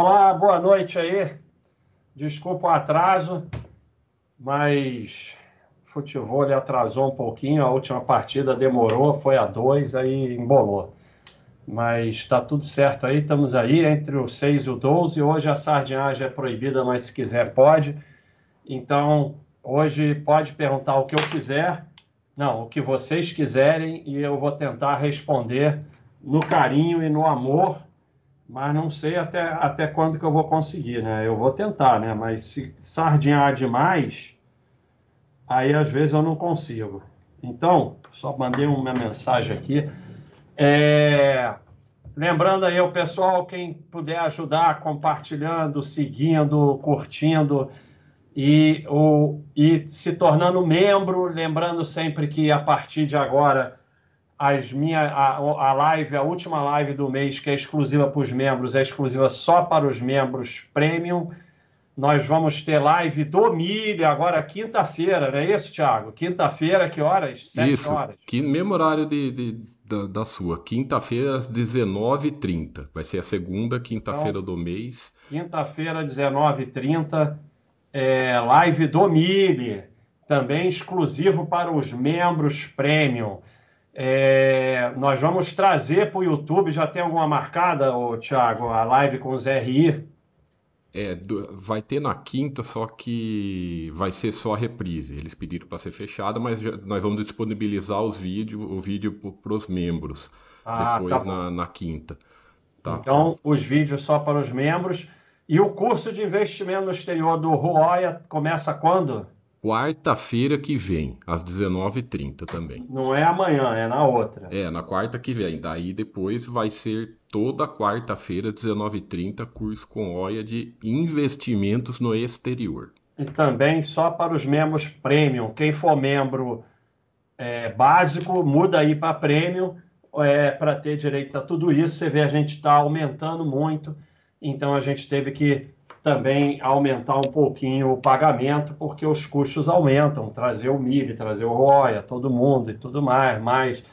Olá, boa noite aí. Desculpa o atraso, mas o futebol ele atrasou um pouquinho. A última partida demorou, foi a dois, aí embolou. Mas está tudo certo aí, estamos aí entre o 6 e o 12. Hoje a sardinhagem é proibida, mas se quiser pode. Então, hoje pode perguntar o que eu quiser, não, o que vocês quiserem, e eu vou tentar responder no carinho e no amor, mas não sei até, até quando que eu vou conseguir, né? Eu vou tentar, né? Mas se sardinhar demais, aí às vezes eu não consigo. Então, só mandei uma mensagem aqui. É... Lembrando aí o pessoal, quem puder ajudar compartilhando, seguindo, curtindo e, o, e se tornando membro, lembrando sempre que a partir de agora as minha, a, a live, a última live do mês, que é exclusiva para os membros, é exclusiva só para os membros premium. Nós vamos ter live do milho agora quinta-feira, não é isso, Thiago? Quinta-feira, que horas? Sete isso, horas. Que, mesmo horário de, de da, da, sua. Quinta-feira, às 19h30. Vai ser a segunda quinta-feira então, do mês. Quinta-feira, 19h30, é, live do milho. Também exclusivo para os membros premium. É, nós vamos trazer para o YouTube, já tem alguma marcada, ô, Thiago, a live com os RI? É, vai ter na quinta, só que vai ser só a reprise. Eles pediram para ser fechada, mas já, nós vamos disponibilizar os vídeos, o vídeo para os membros ah, depois tá na, na, quinta. Tá? Então, os vídeos só para os membros. E o curso de investimento no exterior do Roya começa quando? Quarta-feira que vem, às 19h30 também. Não é amanhã, é na outra. É, na quarta que vem. Daí depois vai ser toda quarta-feira, 19h30, curso com OIA de investimentos no exterior. E também só para os membros premium. Quem for membro é, básico, muda aí para premium é, para ter direito a tudo isso. Você vê, a gente está aumentando muito, então a gente teve que também aumentar um pouquinho o pagamento, porque os custos aumentam, trazer o milho, trazer o roia, todo mundo e tudo mais, mais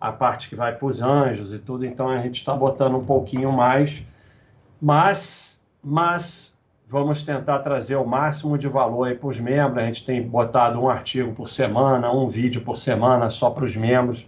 a parte que vai para os anjos e tudo, então a gente está botando um pouquinho mais, mas, mas vamos tentar trazer o máximo de valor aí para os membros, a gente tem botado um artigo por semana, um vídeo por semana só para os membros,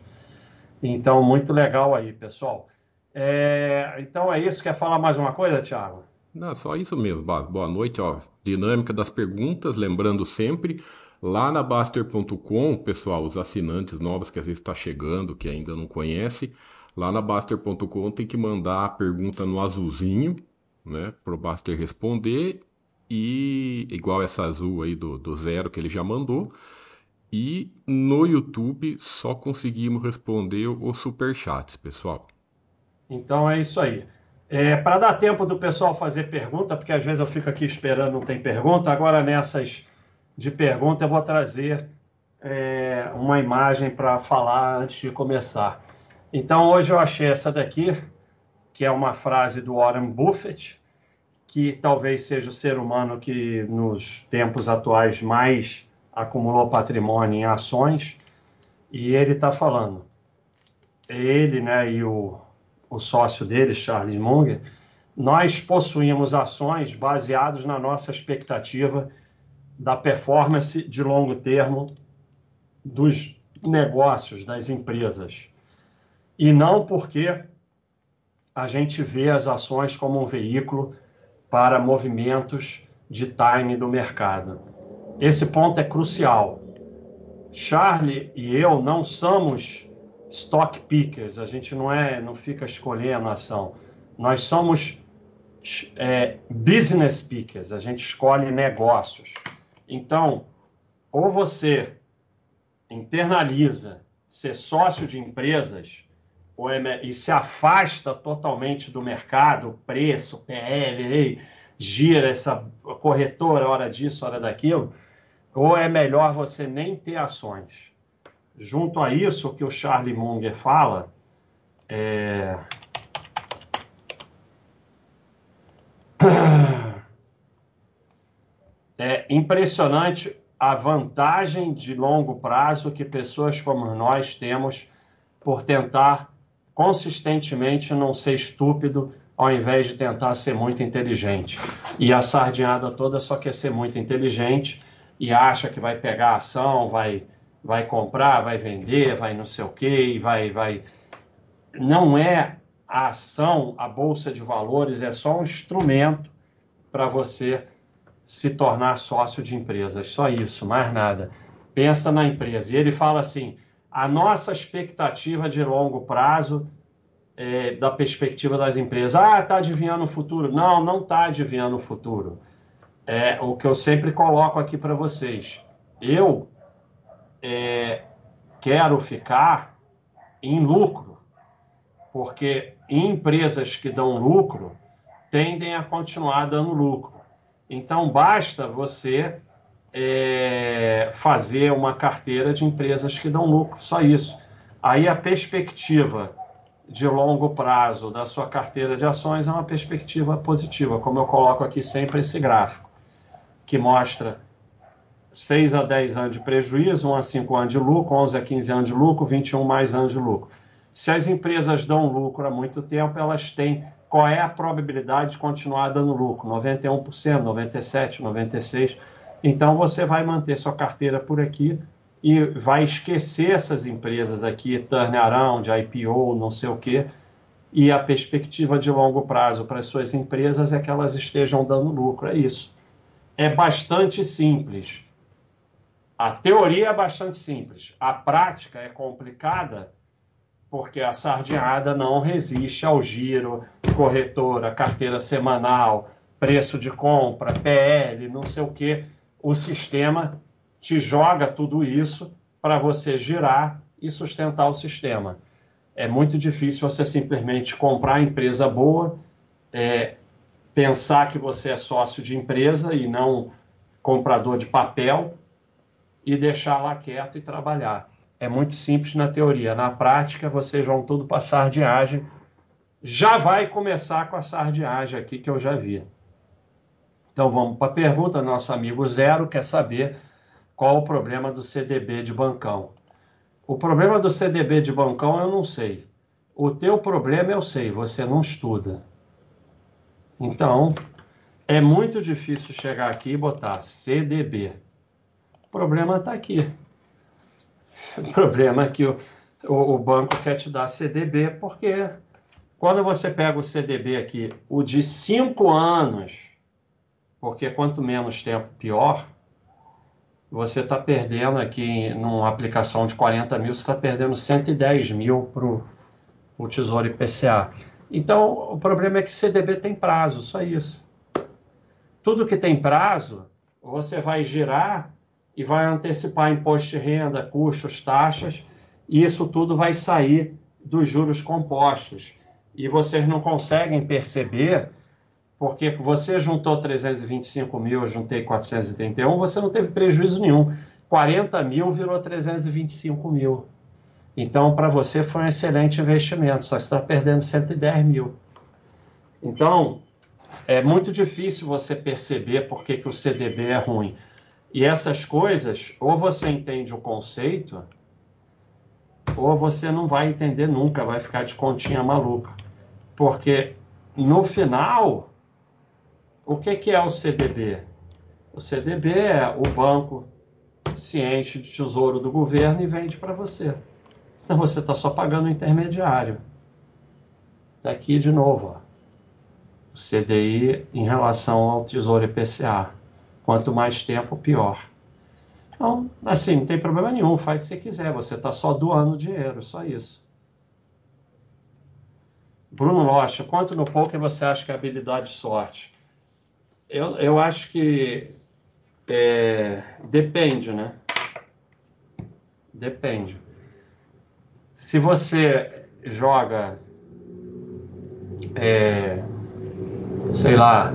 então muito legal aí, pessoal. É, então é isso, quer falar mais uma coisa, Thiago? Não, só isso mesmo, Boa noite, ó. Dinâmica das perguntas, lembrando sempre, lá na Baster.com, pessoal, os assinantes novos que às vezes está chegando, que ainda não conhece, lá na Baster.com tem que mandar a pergunta no azulzinho, né, pro Baster responder, e igual essa azul aí do, do zero que ele já mandou, e no YouTube só conseguimos responder os superchats, pessoal. Então é isso aí. É, para dar tempo do pessoal fazer pergunta, porque às vezes eu fico aqui esperando, não tem pergunta. Agora, nessas de pergunta, eu vou trazer é, uma imagem para falar antes de começar. Então, hoje eu achei essa daqui, que é uma frase do Warren Buffett, que talvez seja o ser humano que nos tempos atuais mais acumulou patrimônio em ações. E ele está falando. Ele né, e o o sócio dele, Charles Munger, nós possuímos ações baseadas na nossa expectativa da performance de longo termo dos negócios, das empresas. E não porque a gente vê as ações como um veículo para movimentos de time do mercado. Esse ponto é crucial. Charlie e eu não somos stock pickers, a gente não é, não fica escolhendo a ação. Nós somos é, business pickers, a gente escolhe negócios. Então, ou você internaliza ser sócio de empresas é, e se afasta totalmente do mercado, preço, PL, gira essa corretora, hora disso, hora daquilo, ou é melhor você nem ter ações junto a isso que o Charlie Munger fala, é... é impressionante a vantagem de longo prazo que pessoas como nós temos por tentar consistentemente não ser estúpido ao invés de tentar ser muito inteligente. E a sardinhada toda só quer ser muito inteligente e acha que vai pegar a ação, vai, vai comprar, vai vender, vai não sei o quê, vai, vai. Não é a ação, a bolsa de valores é só um instrumento para você se tornar sócio de empresas, só isso, mais nada. Pensa na empresa. E ele fala assim: a nossa expectativa de longo prazo é, da perspectiva das empresas. Ah, está adivinhando o futuro. Não, não está adivinhando o futuro. É o que eu sempre coloco aqui para vocês. Eu é, quero ficar em lucro, porque empresas que dão lucro tendem a continuar dando lucro. Então, basta você é, fazer uma carteira de empresas que dão lucro, só isso. Aí a perspectiva de longo prazo da sua carteira de ações é uma perspectiva positiva, como eu coloco aqui sempre esse gráfico, que mostra 6 a 10 anos de prejuízo, 1 a 5 anos de lucro, 11 a 15 anos de lucro, 21 mais anos de lucro. Se as empresas dão lucro há muito tempo, elas têm qual é a probabilidade de continuar dando lucro? 91%, 97%, 96%. Então você vai manter sua carteira por aqui e vai esquecer essas empresas aqui, turnaround, IPO, não sei o quê, e a perspectiva de longo prazo para as suas empresas é que elas estejam dando lucro, é isso. É bastante simples. A teoria é bastante simples. A prática é complicada porque a sardinhada não resiste ao giro, corretora, carteira semanal, preço de compra, PL, não sei o que. O sistema te joga tudo isso para você girar e sustentar o sistema. É muito difícil você simplesmente comprar empresa boa, é, pensar que você é sócio de empresa e não comprador de papel e deixar lá quieto e trabalhar. É muito simples na teoria. Na prática, vocês vão tudo para sardiagem. Já vai começar com a sardiagem aqui que eu já vi. Então vamos para a pergunta. Nosso amigo Zero quer saber qual o problema do CDB de bancão. O problema do CDB de bancão eu não sei. O teu problema eu sei, você não estuda. Então, é muito difícil chegar aqui e botar CDB. Problema está aqui. O problema é que o, o, o, banco quer te dar CDB, porque quando você pega o CDB aqui, o de 5 anos, porque quanto menos tempo, pior, você está perdendo aqui numa aplicação de 40 mil, você está perdendo 110 mil para o Tesouro IPCA. Então, o problema é que CDB tem prazo, só isso. Tudo que tem prazo, você vai girar e vai antecipar imposto de renda, custos, taxas, e isso tudo vai sair dos juros compostos. E vocês não conseguem perceber porque você juntou 325 mil, eu juntei 431, você não teve prejuízo nenhum. 40 mil virou 325 mil. Então, para você foi um excelente investimento, só está perdendo 110 mil. Então, é muito difícil você perceber por que, que o CDB é ruim. E essas coisas, ou você entende o conceito, ou você não vai entender nunca, vai ficar de continha maluca. Porque no final, o que, que é o CDB? O CDB é o banco ciente de tesouro do governo e vende para você. Então você está só pagando o intermediário. Daqui de novo, ó. o CDI em relação ao tesouro IPCA. Quanto mais tempo, pior. Então, assim, não tem problema nenhum, faz se você quiser, você está só doando dinheiro, só isso. Bruno Rocha, quanto no poker você acha que é habilidade de sorte? Eu, eu acho que é, depende, né? Depende. Se você joga, é, sei lá,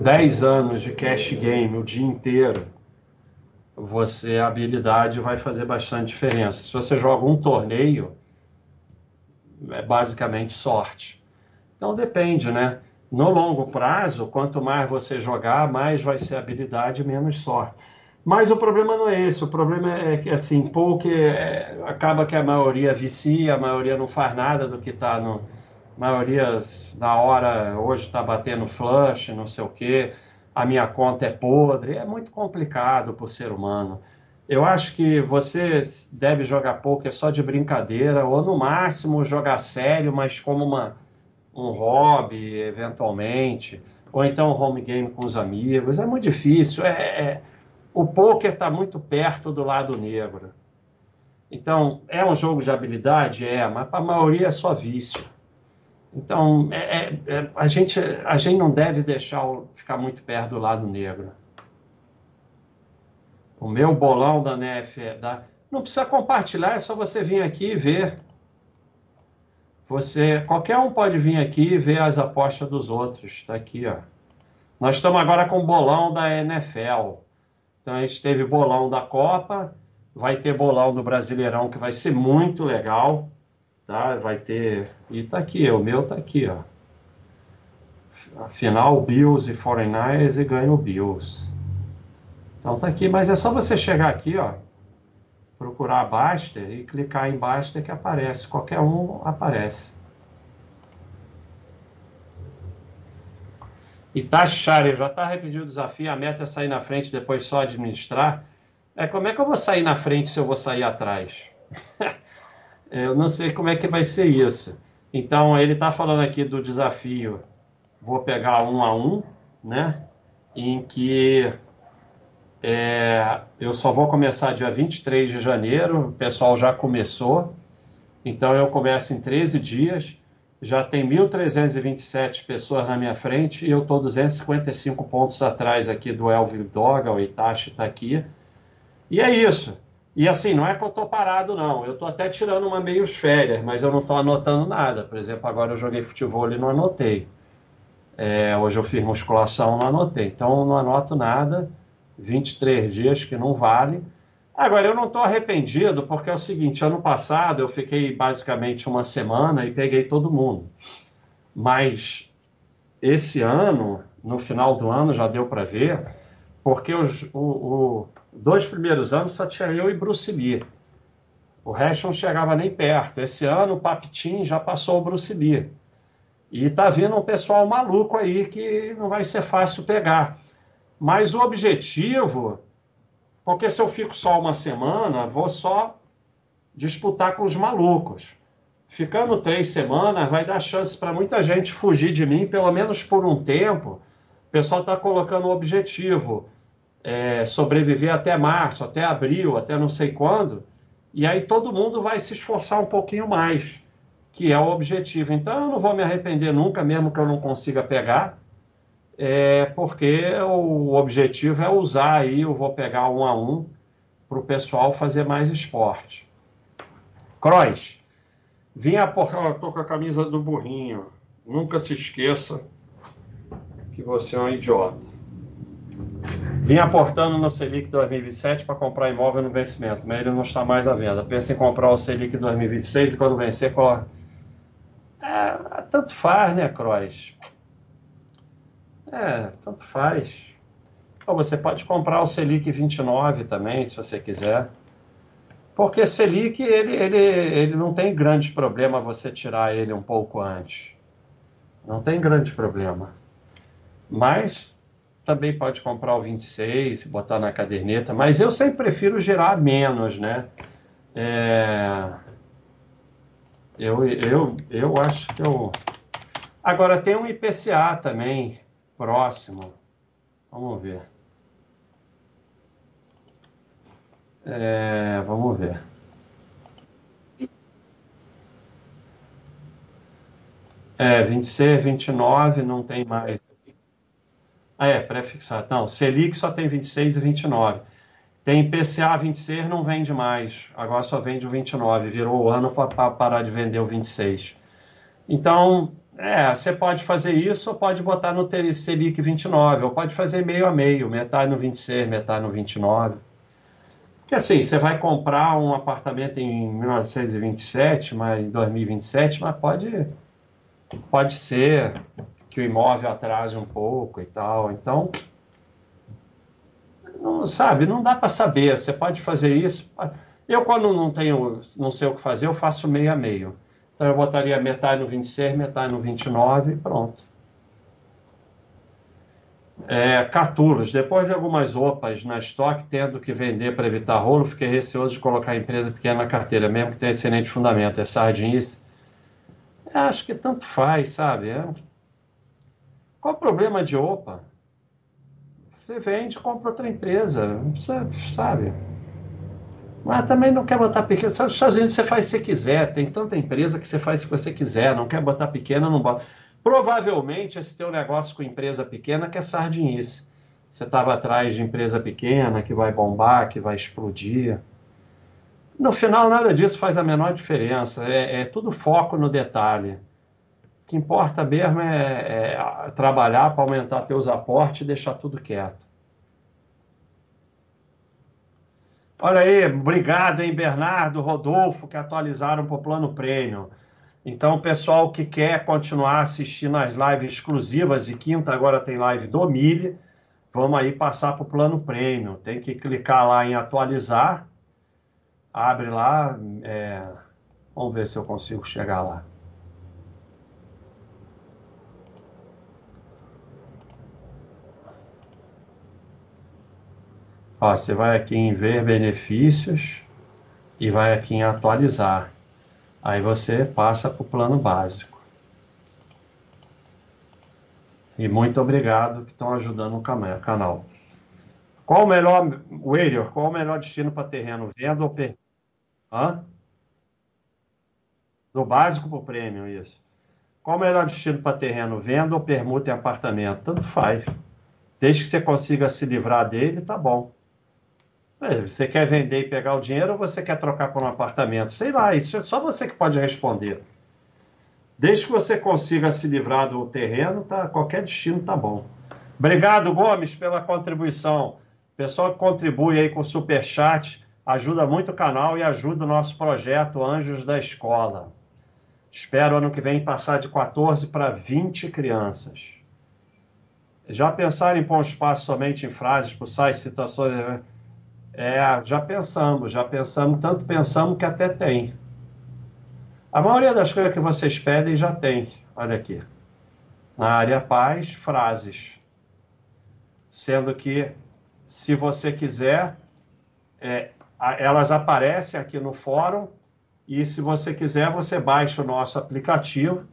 10 anos de cash game o dia inteiro, você a habilidade vai fazer bastante diferença. Se você joga um torneio, é basicamente sorte. Então depende, né? No longo prazo, quanto mais você jogar, mais vai ser habilidade, menos sorte. Mas o problema não é esse, o problema é que assim, pouco é, acaba que a maioria vicia, a maioria não faz nada do que está no, maioria na hora, hoje está batendo flush, não sei o quê, a minha conta é podre. É muito complicado para o ser humano. Eu acho que você deve jogar poker só de brincadeira, ou no máximo jogar sério, mas como uma, um hobby, eventualmente, ou então home game com os amigos. É muito difícil. É, é o poker está muito perto do lado negro. Então, é um jogo de habilidade? É, mas para a maioria é só vício. Então, é, é, é, a, gente, a gente não deve deixar ficar muito perto do lado negro. O meu bolão da NF é da... não precisa compartilhar, é só você vir aqui e ver. Você, qualquer um pode vir aqui e ver as apostas dos outros. Está aqui, ó. Nós estamos agora com o bolão da NFL. Então a gente teve bolão da Copa, vai ter bolão do Brasileirão que vai ser muito legal, tá? Vai ter e tá aqui, o meu tá aqui, ó. Afinal, Bills e 49ers e ganha o Bills. Então tá aqui, mas é só você chegar aqui, ó, procurar Baster e clicar em Baster que aparece. Qualquer um aparece. E taxar, já está repetindo o desafio, a meta é sair na frente depois só administrar. É, como é que eu vou sair na frente se eu vou sair atrás? eu não sei como é que vai ser isso. Então, ele está falando aqui do desafio, vou pegar um a um, né? Em que é, eu só vou começar dia 23 de janeiro, o pessoal já começou, então eu começo em 13 dias, já tem 1.327 pessoas na minha frente e eu estou 255 pontos atrás aqui do Elvio Doga, o Itachi está aqui. E é isso. E assim, não é que eu estou parado, não. Eu estou até tirando uma meio férias, mas eu não estou anotando nada. Por exemplo, agora eu joguei futebol e não anotei. É, hoje eu fiz musculação, não anotei. Então, não anoto nada. 23 dias que não vale. Agora, eu não estou arrependido, porque é o seguinte: ano passado eu fiquei basicamente uma semana e peguei todo mundo. Mas esse ano, no final do ano, já deu para ver, porque os o, o, dois primeiros anos só tinha eu e Bruce Lee. O resto não chegava nem perto. Esse ano o Papitim já passou o Bruce Lee. E tá vindo um pessoal maluco aí que não vai ser fácil pegar. Mas o objetivo, porque se eu fico só uma semana, vou só disputar com os malucos. Ficando três semanas, vai dar chance para muita gente fugir de mim, pelo menos por um tempo. O pessoal está colocando o objetivo é, sobreviver até março, até abril, até não sei quando, e aí todo mundo vai se esforçar um pouquinho mais, que é o objetivo. Então eu não vou me arrepender nunca, mesmo que eu não consiga pegar, é, porque o objetivo é usar aí, eu vou pegar um a um, para o pessoal fazer mais esporte. Croix, vim a porra, tô com a camisa do burrinho. Nunca se esqueça que você é um idiota. Vim aportando no Selic 2027 para comprar imóvel no vencimento, mas ele não está mais à venda. Pensa em comprar o Selic 2026 e quando vencer, coloca. É, tanto faz, né, Croix? É, tanto faz. Ou você pode comprar o Selic 29 também, se você quiser. Porque Selic, ele, ele, ele não tem grande problema você tirar ele um pouco antes. Não tem grande problema. Mas também pode comprar o 26, botar na caderneta. Mas eu sempre prefiro girar menos, né? É... Eu, eu, eu acho que eu... Agora, tem um IPCA também, próximo. Vamos ver. É, vamos ver. É, 26, 29 não tem mais. Ah, é, pré-fixado. Não, Selic só tem 26 e 29. Tem PCA 26, não vende mais. Agora só vende o 29. Virou o ano para parar de vender o 26. Então, é, você pode fazer isso ou pode botar no Selic 29, ou pode fazer meio a meio, metade no 26, metade no 29. Porque assim, você vai comprar um apartamento em 1927, mas em 2027, mas pode, pode ser que o imóvel atrase um pouco e tal. Então, não, sabe, não dá para saber. Você pode fazer isso. Eu, quando não tenho, não sei o que fazer, eu faço meio a meio Então eu botaria metade no 26, metade no 29 e pronto. É, Catulos, depois de algumas OPAs na estoque, tendo que vender para evitar rolo, fiquei receoso de colocar a empresa pequena na carteira, mesmo que tenha excelente fundamento. É sardinice. É, acho que tanto faz, sabe? É... Qual o problema de OPA? Você vende, compra outra empresa. Sabe? Mas também não quer botar pequena. Unidos você faz se você quiser. Tem tanta empresa que você faz se você quiser. Não quer botar pequena, não bota. Provavelmente esse teu negócio com empresa pequena que é sardinice. Você estava atrás de empresa pequena que vai bombar, que vai explodir. No final, nada disso faz a menor diferença. É, é tudo foco no detalhe. Que importa mesmo é, é trabalhar para aumentar teus aportes e deixar tudo quieto. Olha aí, obrigado, hein, Bernardo, Rodolfo, que atualizaram para o plano prêmio. Então, pessoal que quer continuar assistindo as lives exclusivas, e quinta agora tem live do Mille, vamos aí passar para o plano prêmio. Tem que clicar lá em atualizar, abre lá, é... vamos ver se eu consigo chegar lá. Você vai aqui em ver benefícios e vai aqui em atualizar. Aí você passa para o plano básico. E muito obrigado que estão ajudando o canal. Qual o melhor, Wader, qual o melhor destino para terreno? Venda ou per... Hã? Do básico para o prêmio, isso. Qual o melhor destino para terreno? Venda ou permuta em apartamento? Tanto faz. Desde que você consiga se livrar dele, tá bom. Você quer vender e pegar o dinheiro ou você quer trocar por um apartamento? Sei lá, isso é só você que pode responder. Desde que você consiga se livrar do terreno, tá, qualquer destino tá bom. Obrigado, Gomes, pela contribuição. Pessoal que contribui aí com o super chat ajuda muito o canal e ajuda o nosso projeto Anjos da Escola. Espero ano que vem passar de 14 para 20 crianças. Já pensaram em pôr um espaço somente em frases, sites, citações? É, já pensamos, já pensamos, tanto pensamos que até tem. A maioria das coisas que vocês pedem já tem. Olha aqui. Na área paz, frases. Sendo que, se você quiser, é, elas aparecem aqui no fórum e se você quiser, você baixa o nosso aplicativo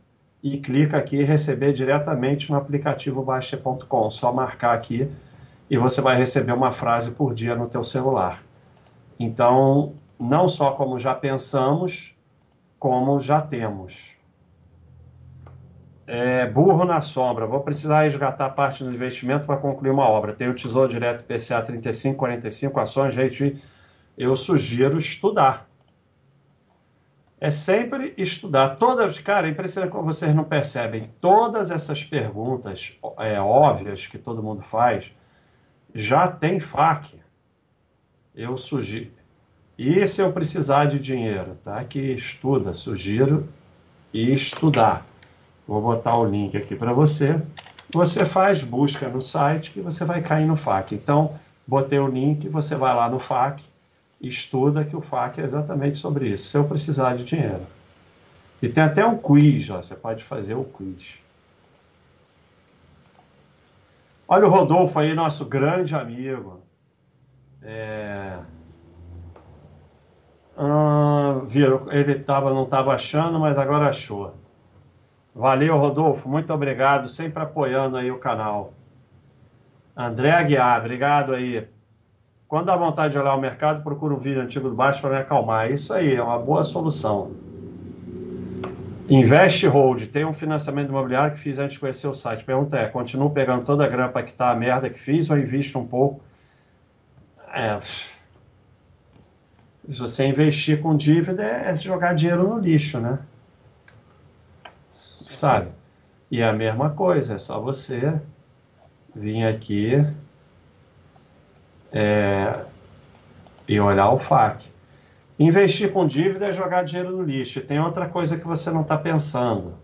e clica aqui receber diretamente no aplicativo baixa.com. Só marcar aqui e você vai receber uma frase por dia no teu celular. Então, não só como já pensamos, como já temos. É, burro na sombra. Vou precisar resgatar parte do investimento para concluir uma obra. Tem o Tesouro Direto PCA 3545, ações, gente. Eu sugiro estudar. É sempre estudar. Todas, cara, é impressionante como vocês não percebem. Todas essas perguntas é, óbvias que todo mundo faz, já tem FAQ. Eu sugiro. E se eu precisar de dinheiro, tá? Que estuda, sugiro e estudar. Vou botar o link aqui para você. Você faz busca no site que você vai cair no FAQ. Então, botei o link, você vai lá no FAQ, estuda que o FAQ é exatamente sobre isso. Se eu precisar de dinheiro. E tem até um quiz, ó, você pode fazer o quiz. Olha o Rodolfo aí, nosso grande amigo. É... Ah, viram, ele tava, não estava achando, mas agora achou. Valeu, Rodolfo, muito obrigado, sempre apoiando aí o canal. André Aguiar, obrigado aí. Quando dá vontade de olhar o mercado, procura um vídeo antigo do baixo para me acalmar. Isso aí, é uma boa solução. Invest Hold, tem um financiamento imobiliário que fiz antes de conhecer o site. Pergunta é, continuo pegando toda a grana para quitar a merda que fiz ou invisto um pouco? É, se você investir com dívida, é jogar dinheiro no lixo, né? Sabe? E é a mesma coisa, é só você vir aqui é, e olhar o FAQ. Investir com dívida é jogar dinheiro no lixo. tem outra coisa que você não está pensando.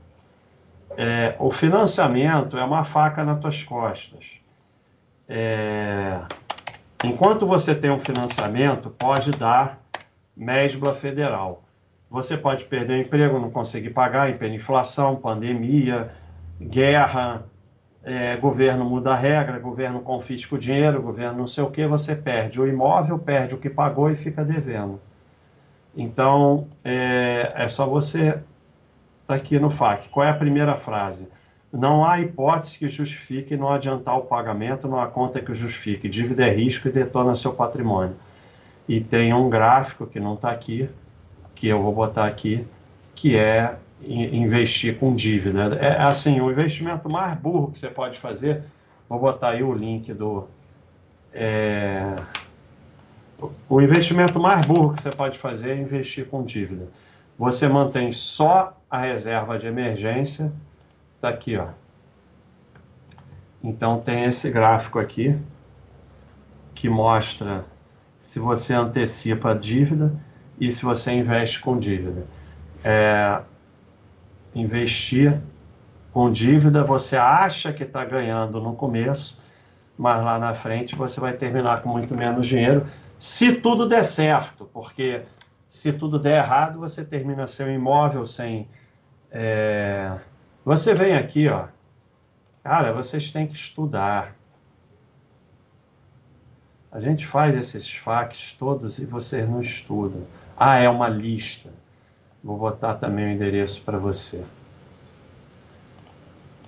É, o financiamento é uma faca nas tuas costas. É, enquanto você tem um financiamento, pode dar mesbla federal. você pode perder o emprego, não conseguir pagar, inflação, pandemia, guerra, é, governo muda a regra, governo confisca o dinheiro, governo não sei o que, você perde o imóvel, perde o que pagou e fica devendo. Então, é, é só você tá aqui no FAQ. Qual é a primeira frase? Não há hipótese que justifique não adiantar o pagamento, não há conta que justifique. Dívida é risco e detona seu patrimônio. E tem um gráfico que não está aqui, que eu vou botar aqui, que é investir com dívida. É assim, o investimento mais burro que você pode fazer, vou botar aí o link do. É, o investimento mais burro que você pode fazer é investir com dívida. Você mantém só a reserva de emergência, está aqui, ó. Então tem esse gráfico aqui que mostra se você antecipa a dívida e se você investe com dívida. É, investir com dívida, você acha que está ganhando no começo, mas lá na frente você vai terminar com muito menos dinheiro, se tudo der certo, porque se tudo der errado, você termina seu imóvel sem. É... Você vem aqui, ó. Cara, vocês têm que estudar. A gente faz esses facs todos e vocês não estudam. Ah, é uma lista. Vou botar também o endereço para você.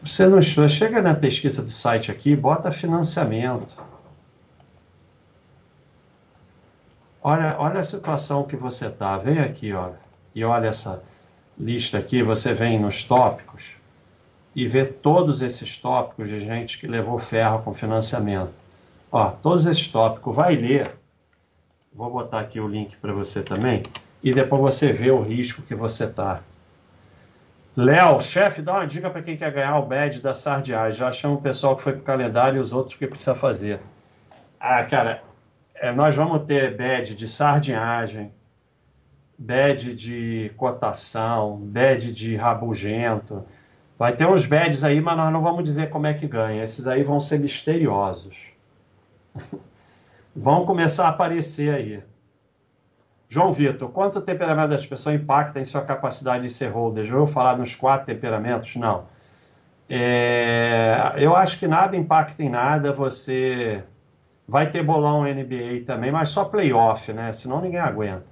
Você não estuda, chega na pesquisa do site aqui, bota financiamento. Olha, olha a situação que você está. Vem aqui, olha, e olha essa lista aqui. Você vem nos tópicos e vê todos esses tópicos de gente que levou ferro com financiamento. Ó, todos esses tópicos, vai ler. Vou botar aqui o link para você também e depois você vê o risco que você está. Léo, chefe, dá uma dica para quem quer ganhar o badge da sardiagem. Já chama o pessoal que foi para o calendário e os outros que precisa fazer. Ah, cara, é, nós vamos ter badge de sardinhagem, badge de cotação, badge de rabugento. Vai ter uns badges aí, mas nós não vamos dizer como é que ganha. Esses aí vão ser misteriosos. vão começar a aparecer aí. João Vitor, quanto o temperamento das pessoas impacta em sua capacidade de ser holder? Já ouviu falar nos quatro temperamentos? Não. É, eu acho que nada impacta em nada. Você vai ter bolão NBA também, mas só playoff, né? Senão ninguém aguenta.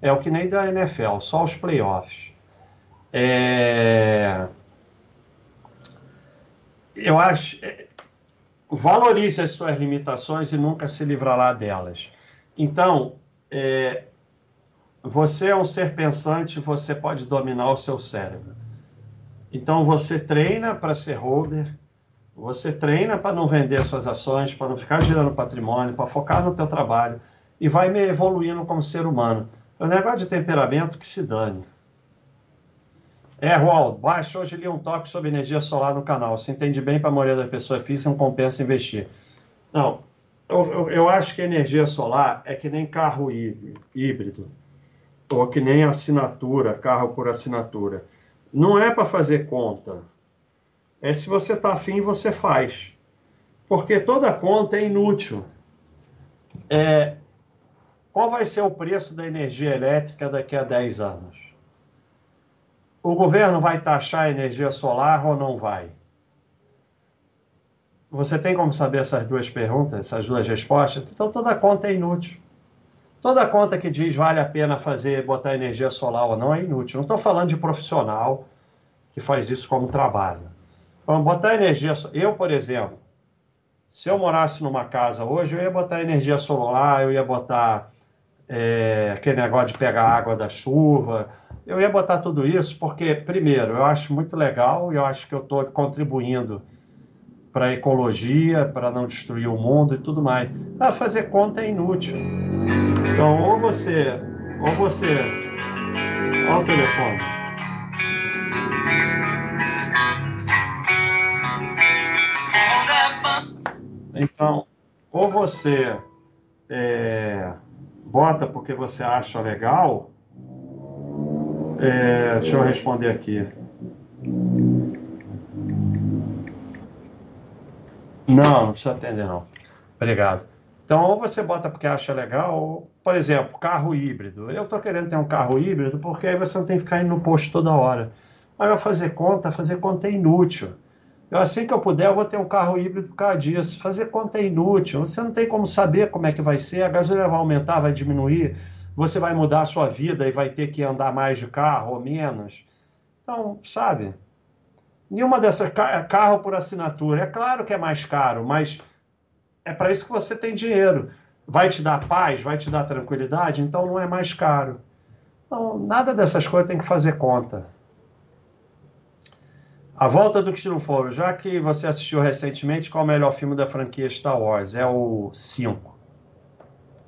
É o que nem da NFL, só os playoffs. É... Eu acho. É, valorize as suas limitações e nunca se livrará delas. Então, é, você é um ser pensante, você pode dominar o seu cérebro. Então você treina para ser holder, você treina para não vender suas ações, para não ficar girando patrimônio, para focar no teu trabalho e vai me evoluindo como ser humano. É um negócio de temperamento que se dane. É, Roaldo, baixa hoje li um toque sobre energia solar no canal. Se entende bem para a maioria da pessoa física, não compensa investir. Não, eu, eu, eu acho que energia solar é que nem carro híbrido ou que nem assinatura, carro por assinatura. Não é para fazer conta. É se você está afim, você faz. Porque toda conta é inútil. É, qual vai ser o preço da energia elétrica daqui a 10 anos? O governo vai taxar a energia solar ou não vai? Você tem como saber essas duas perguntas, essas duas respostas? Então toda conta é inútil. Toda conta que diz vale a pena fazer, botar energia solar ou não é inútil. Não estou falando de profissional que faz isso como trabalho. Vamos botar energia. Eu, por exemplo, se eu morasse numa casa hoje, eu ia botar energia solar, eu ia botar é, aquele negócio de pegar água da chuva, eu ia botar tudo isso porque, primeiro, eu acho muito legal e eu acho que eu estou contribuindo para a ecologia, para não destruir o mundo e tudo mais. Ah, fazer conta é inútil. Então, ou você, ou você, olha o telefone. Então, ou você é, bota porque você acha legal. É, deixa eu responder aqui. Não, não precisa atender não. Obrigado. Então, ou você bota porque acha legal, ou por exemplo, carro híbrido. Eu estou querendo ter um carro híbrido porque aí você não tem que ficar indo no posto toda hora. Mas vai fazer conta, fazer conta é inútil. Eu, assim que eu puder, eu vou ter um carro híbrido por causa disso. Fazer conta é inútil. Você não tem como saber como é que vai ser. A gasolina vai aumentar, vai diminuir. Você vai mudar a sua vida e vai ter que andar mais de carro ou menos. Então, sabe? Nenhuma dessas. Carro por assinatura. É claro que é mais caro, mas é para isso que você tem dinheiro. Vai te dar paz, vai te dar tranquilidade, então não é mais caro. Então, nada dessas coisas tem que fazer conta. A Volta do Foro, já que você assistiu recentemente, qual é o melhor filme da franquia Star Wars? É o 5.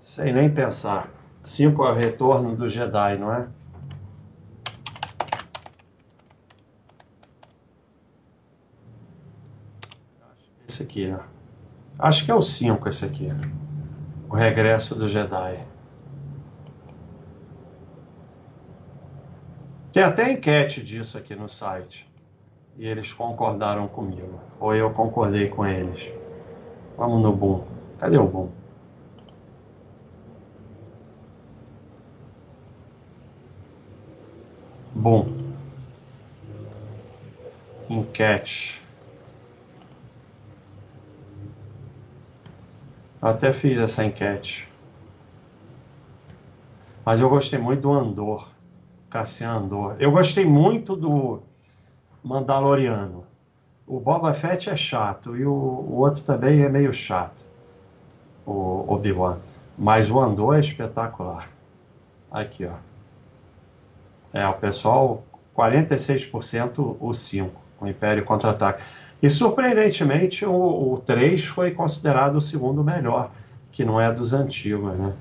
Sem nem pensar. 5 é o retorno do Jedi, não é? Esse aqui, né? Acho que é o 5 esse aqui. O regresso do Jedi. Tem até enquete disso aqui no site. E eles concordaram comigo. Ou eu concordei com eles. Vamos no boom. Cadê o boom? Boom. Enquete. Eu até fiz essa enquete. Mas eu gostei muito do Andor. Cassian Andor. Eu gostei muito do Mandaloriano. O Boba Fett é chato e o, o outro também é meio chato. O Obi-Wan. Mas o Andor é espetacular. Aqui, ó. É, o pessoal, 46% o 5, o Império Contra-Ataque. E surpreendentemente, o, o 3 foi considerado o segundo melhor, que não é dos antigos, né?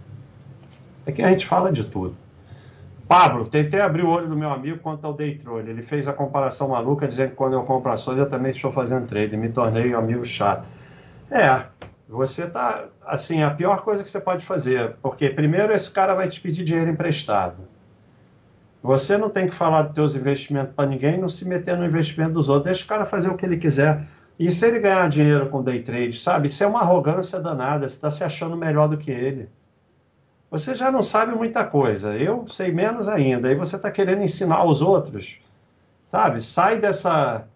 É que a gente fala de tudo. Pablo, tentei abrir o olho do meu amigo quanto ao day trade. Ele fez a comparação maluca, dizendo que quando eu compro ações eu também estou fazendo trade. Me tornei um amigo chato. É, você tá. Assim, a pior coisa que você pode fazer. Porque, primeiro, esse cara vai te pedir dinheiro emprestado. Você não tem que falar dos teus investimentos para ninguém, não se meter no investimento dos outros. Deixa o cara fazer o que ele quiser. E se ele ganhar dinheiro com day trade, sabe? Isso é uma arrogância danada. Você está se achando melhor do que ele. Você já não sabe muita coisa. Eu sei menos ainda. E você está querendo ensinar aos outros. Sabe? Sai dessa,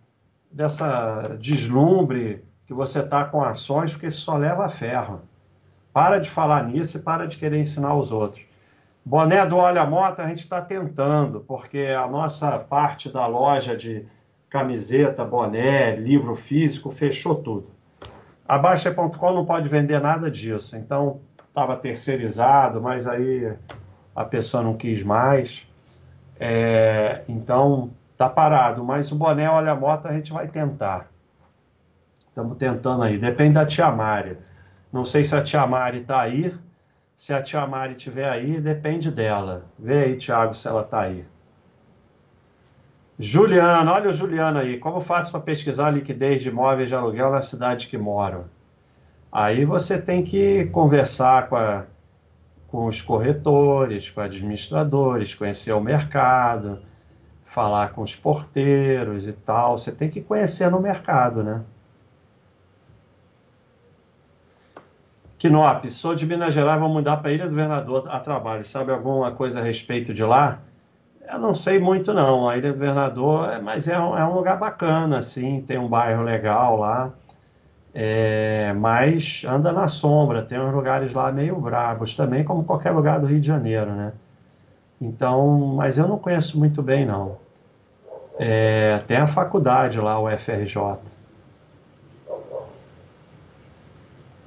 dessa deslumbre que você está com ações, porque isso só leva a ferro. Para de falar nisso e para de querer ensinar aos outros. Boné do Olha Moto a gente está tentando, porque a nossa parte da loja de camiseta, boné, livro físico fechou tudo. A Baixa.com não pode vender nada disso, então estava terceirizado, mas aí a pessoa não quis mais. É, então tá parado, mas o boné Olha Moto a gente vai tentar. Estamos tentando aí, depende da tia Mari. Não sei se a tia Mari está aí. Se a tia Mari estiver aí, depende dela. Vê aí, Thiago, se ela está aí. Juliana, olha o Juliano aí. Como faço para pesquisar a liquidez de imóveis de aluguel na cidade que moro? Aí você tem que conversar com, a, com os corretores, com administradores, conhecer o mercado, falar com os porteiros e tal. Você tem que conhecer no mercado, né? Quinop, sou de Minas Gerais, vou mudar para Ilha do Governador a trabalho. Sabe alguma coisa a respeito de lá? Eu não sei muito não. A Ilha do Governador, é, mas é um, é um lugar bacana, assim, tem um bairro legal lá. É, mas anda na sombra, tem uns lugares lá meio bravos também, como qualquer lugar do Rio de Janeiro, né? Então, mas eu não conheço muito bem não. É, tem a faculdade lá, o FRJ.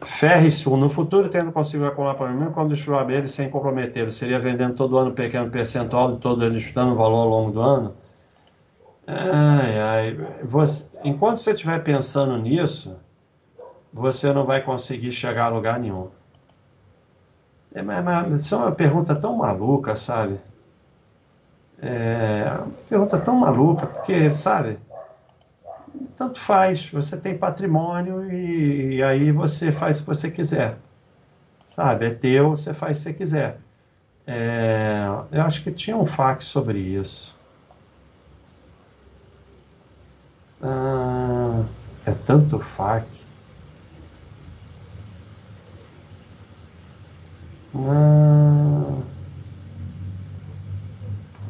Ferrisul, no futuro, tendo conseguido acumular para mim, distribuir ele sem comprometer, seria vendendo todo ano um pequeno percentual de todo ele disputando o valor ao longo do ano? Ai, ai. Você, enquanto você estiver pensando nisso, você não vai conseguir chegar a lugar nenhum. É, mas, mas, isso é uma pergunta tão maluca, sabe? É uma pergunta tão maluca, porque, sabe? tanto faz. Você tem patrimônio e, e, aí você faz o que você quiser. Sabe? É teu, você faz o que você quiser. É, eu acho que tinha um fax sobre isso. Ah, é tanto fax. Hum...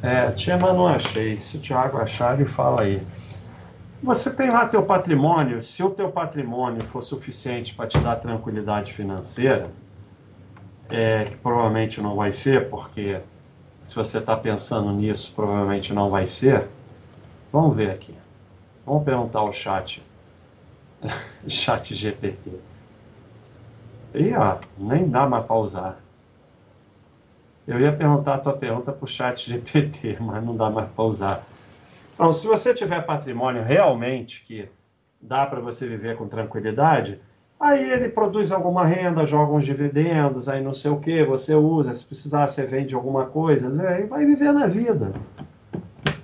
É, Tchema não achei. Se o Tiago achar, ele fala aí. Você tem lá teu patrimônio. Se o teu patrimônio for suficiente para te dar tranquilidade financeira, é, que provavelmente não vai ser, porque se você está pensando nisso, provavelmente não vai ser. Vamos ver aqui. Vamos perguntar ao chat. chat GPT. E ó, nem dá mais para usar. Eu ia perguntar a tua pergunta para o chat GPT, mas não dá mais para usar. Então, se você tiver patrimônio realmente que dá para você viver com tranquilidade, aí ele produz alguma renda, joga uns dividendos, aí não sei o que, você usa, se precisar você vende alguma coisa, aí vai viver na vida.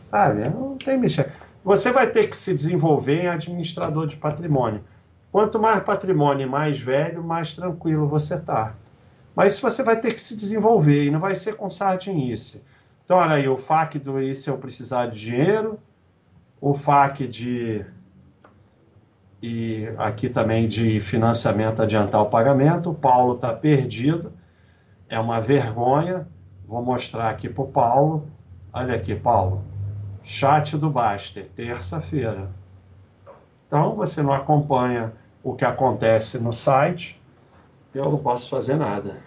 Sabe? Não tem mexer. Você vai ter que se desenvolver em administrador de patrimônio. Quanto mais patrimônio mais velho, mais tranquilo você está. Mas você vai ter que se desenvolver e não vai ser com sardinice. Então, olha aí, o FAQ do isso eu precisar de dinheiro, o FAQ de. E aqui também de financiamento adiantar o pagamento. O Paulo está perdido, é uma vergonha. Vou mostrar aqui para o Paulo. Olha aqui, Paulo. Chat do Baster, terça-feira. Então, você não acompanha o que acontece no site, eu não posso fazer nada.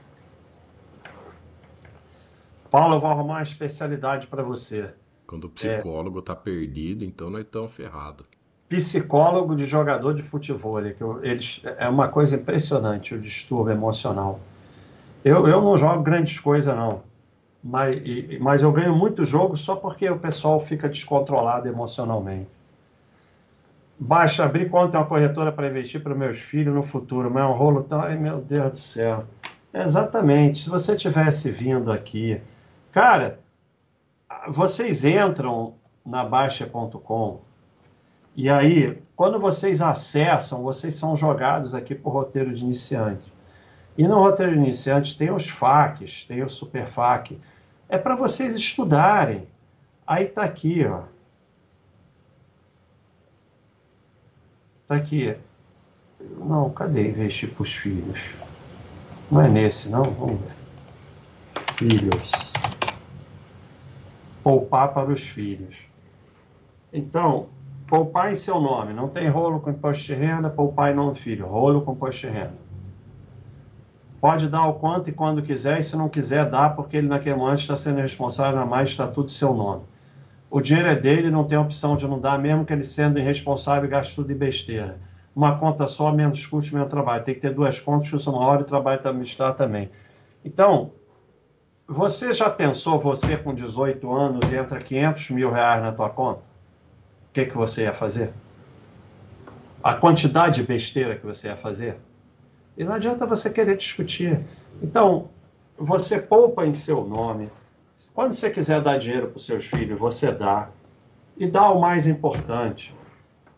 Paulo, eu vou arrumar uma especialidade para você. Quando o psicólogo está é, perdido, então nós estamos ferrados. Psicólogo de jogador de futebol. Que eu, eles, é uma coisa impressionante o distúrbio emocional. Eu, eu não jogo grandes coisas, não. Mas, e, mas eu ganho muito jogo só porque o pessoal fica descontrolado emocionalmente. Baixa, abrir conta em uma corretora para investir para meus filhos no futuro, mas é um rolo tão. Ai, meu Deus do céu. exatamente. Se você tivesse vindo aqui. Cara, vocês entram na Baixa.com e aí, quando vocês acessam, vocês são jogados aqui para o roteiro de iniciante. E no roteiro de iniciante tem os FAQs, tem o Super FAQ. É para vocês estudarem. Aí está aqui, ó. Tá aqui. Não, cadê investir para os filhos? Não é nesse, não? Vamos ver. Filhos. Poupar para os filhos. Então, poupar em seu nome. Não tem rolo com imposto de renda, poupar em nome do filho. Rolo com imposto de renda. Pode dar o quanto e quando quiser, e se não quiser, dá, porque ele naquele momento está sendo responsável, na mais está tudo seu nome o dinheiro é dele, não tem opção de não dar, mesmo que ele sendo irresponsável e gaste tudo de besteira. Uma conta só, menos custo, menos trabalho. Tem que ter duas contas, custa uma hora e trabalho para administrar também. Então, você já pensou, você com 18 anos, entra 500 mil reais na tua conta? O que, que você ia fazer? A quantidade de besteira que você ia fazer? E não adianta você querer discutir. Então, você poupa em seu nome, quando você quiser dar dinheiro para os seus filhos, você dá. E dá o mais importante,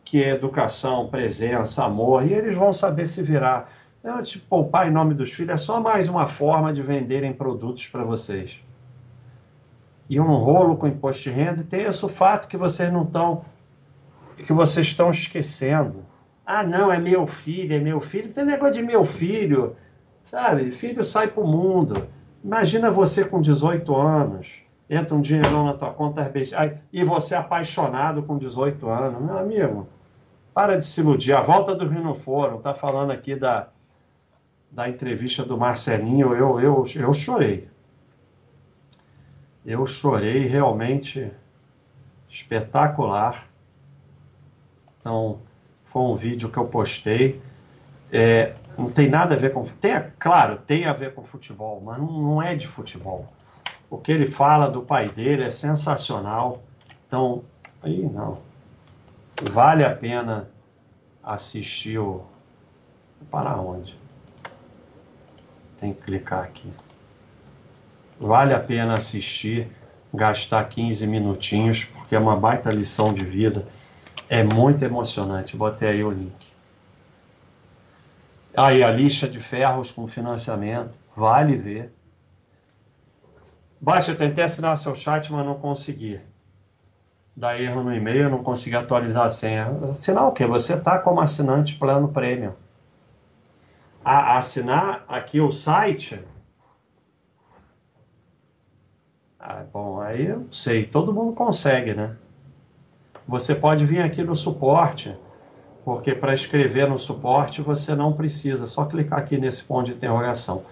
que é educação, presença, amor, e eles vão saber se virar. Então, tipo, poupar em nome dos filhos é só mais uma forma de venderem produtos para vocês. E um rolo com imposto de renda, e tem esse o fato que vocês não estão, que vocês estão esquecendo. Ah, não, é meu filho, é meu filho. Tem negócio de meu filho, sabe? Filho sai para o mundo. Imagina você com 18 anos, entra um dinheirão na tua conta e você é apaixonado com 18 anos. Meu amigo, para de se iludir. A volta do Rio no Fórum, tá falando aqui da, da entrevista do Marcelinho, eu, eu, eu chorei. Eu chorei realmente espetacular. Então, foi um vídeo que eu postei. É, não tem nada a ver com. Tem, claro, tem a ver com futebol, mas não, não é de futebol. O que ele fala do pai dele é sensacional. Então, aí não. Vale a pena assistir o. Para onde? Tem que clicar aqui. Vale a pena assistir, gastar 15 minutinhos, porque é uma baita lição de vida. É muito emocionante. Botei aí o link. Aí a lixa de ferros com financiamento, vale ver. Baixa, eu tentei assinar seu chat, mas não consegui. Dá erro no e-mail, não consegui atualizar a senha. Assinar o quê? Você está como assinante plano prêmio. A, assinar aqui o site. Ah, bom, aí eu sei, todo mundo consegue, né? Você pode vir aqui no suporte, porque para escrever no suporte você não precisa, só clicar aqui nesse ponto de interrogação.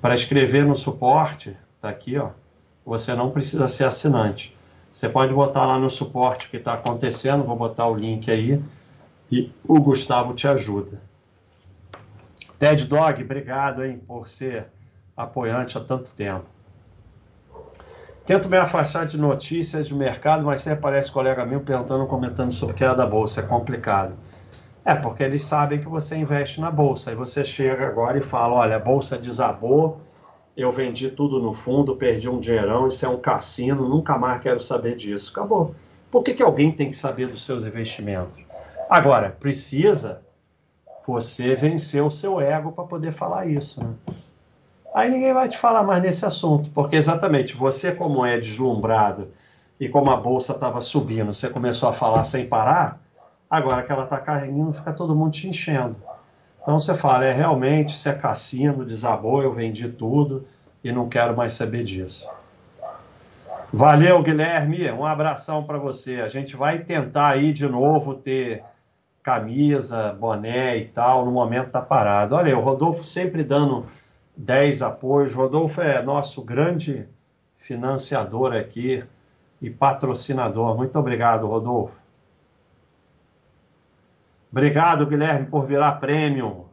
Para escrever no suporte, tá aqui, ó, você não precisa ser assinante. Você pode botar lá no suporte o que está acontecendo, vou botar o link aí, e o Gustavo te ajuda. Ted Dog, obrigado hein, por ser apoiante há tanto tempo. Tento me afastar de notícias de mercado, mas sempre aparece colega meu perguntando, comentando sobre queda da bolsa. É complicado. É, porque eles sabem que você investe na bolsa. E você chega agora e fala: olha, a bolsa desabou, eu vendi tudo no fundo, perdi um dinheirão, isso é um cassino, nunca mais quero saber disso. Acabou. Por que, que alguém tem que saber dos seus investimentos? Agora, precisa você vencer o seu ego para poder falar isso. Né? aí ninguém vai te falar mais nesse assunto, porque exatamente você, como é deslumbrado e como a bolsa estava subindo, você começou a falar sem parar, agora que ela está caindo, fica todo mundo te enchendo. Então você fala, é realmente, se é cassino, desabou, eu vendi tudo e não quero mais saber disso. Valeu, Guilherme, um abração para você. A gente vai tentar aí de novo ter camisa, boné e tal, no momento tá parado. Olha, o Rodolfo sempre dando 10 apoios. Rodolfo é nosso grande financiador aqui e patrocinador. Muito obrigado, Rodolfo. Obrigado, Guilherme, por virar prêmio.